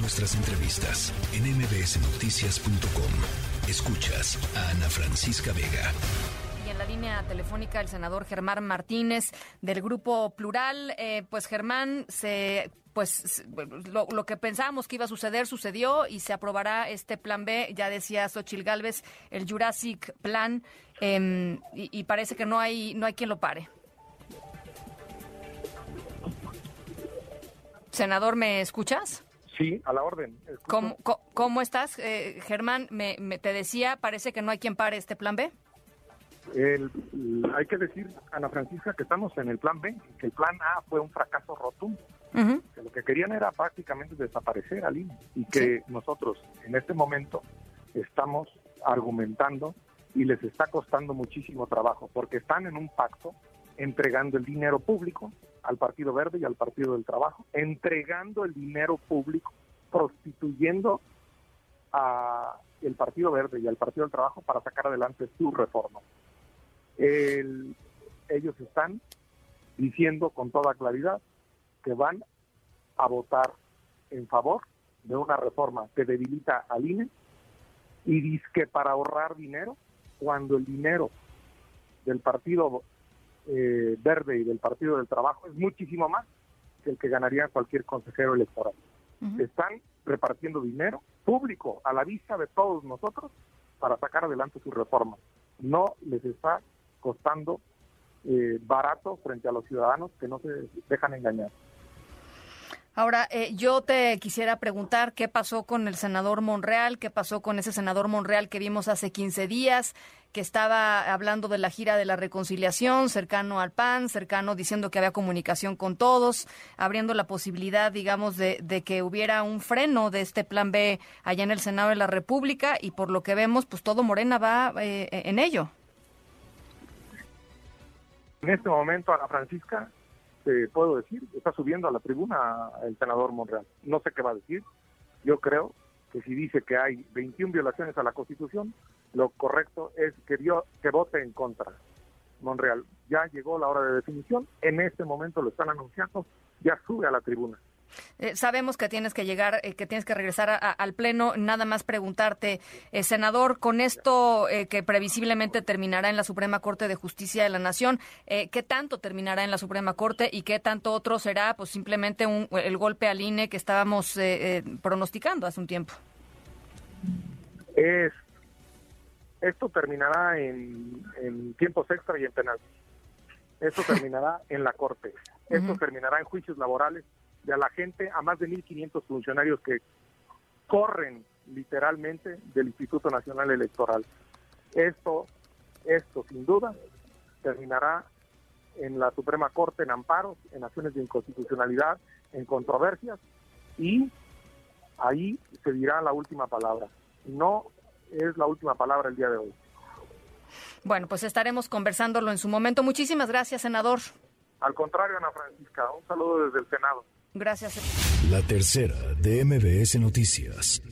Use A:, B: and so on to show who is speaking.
A: nuestras entrevistas en mbsnoticias.com. Escuchas a Ana Francisca Vega.
B: Y en la línea telefónica el senador Germán Martínez del Grupo Plural. Eh, pues Germán, pues lo, que pensábamos que iba a suceder sucedió y se aprobará este plan B. Ya decía Xochil Gálvez, el Jurassic Plan, em, y, parece que no hay, no hay quien lo pare. Senador, ¿me escuchas?
C: Sí, a la orden.
B: ¿Cómo, estás, eh, Germán? Me, te decía, parece que no hay quien pare este plan B.
C: hay que decir, Ana Francisca, que estamos en el plan B, que el plan A fue un fracaso rotundo. que lo que querían era prácticamente desaparecer al INE y que nosotros en este momento estamos argumentando y les está costando muchísimo trabajo porque están en un pacto entregando el dinero público al Partido Verde y al Partido del Trabajo, entregando el dinero público, prostituyendo a el Partido Verde y al Partido del Trabajo para sacar adelante su reforma. ellos están diciendo con toda claridad que van a votar en favor de una reforma que debilita al INE y dice que para ahorrar dinero, cuando el dinero del Partido eh, Verde y del Partido del Trabajo es muchísimo más que el que ganaría cualquier consejero electoral. Están repartiendo dinero público a la vista de todos nosotros para sacar adelante su reforma. No les está costando eh, barato frente a los ciudadanos que no se dejan engañar.
B: Ahora, eh, yo te quisiera preguntar qué pasó con el senador Monreal, qué pasó con ese senador Monreal que vimos hace 15 días, que estaba hablando de la gira de la reconciliación, cercano al PAN, cercano diciendo que había comunicación con todos, abriendo la posibilidad, digamos, de, que hubiera un freno de este plan B allá en el Senado de la República y por lo que vemos, pues todo Morena va eh, en ello.
C: En este momento, Ana Francisca, puedo decir, está subiendo a la tribuna el senador Monreal. No sé qué va a decir. Yo creo que si dice que hay 21 violaciones a la Constitución, lo correcto es que, dio, que vote en contra. Monreal, ya llegó la hora de definición, en este momento lo están anunciando, ya sube a la tribuna.
B: Eh, sabemos que tienes que llegar, eh, que tienes que regresar al Pleno. Nada más preguntarte, eh, senador, con esto que previsiblemente terminará en la Suprema Corte de Justicia de la Nación, ¿qué tanto terminará en la Suprema Corte y qué tanto otro será pues simplemente el golpe al INE que estábamos pronosticando hace un tiempo?
C: Es, esto terminará en, tiempos extra y en penal. Esto terminará en la Corte. Esto terminará en juicios laborales de a la gente, a más de 1.500 funcionarios que corren literalmente del Instituto Nacional Electoral. Esto, esto sin duda terminará en la Suprema Corte en amparos, en acciones de inconstitucionalidad, en controversias y ahí se dirá la última palabra. No es la última palabra el día de hoy.
B: Bueno, pues estaremos conversándolo en su momento. Muchísimas gracias, senador.
C: Al contrario, Ana Francisca, un saludo desde el Senado.
B: Gracias.
A: La tercera de MBS Noticias.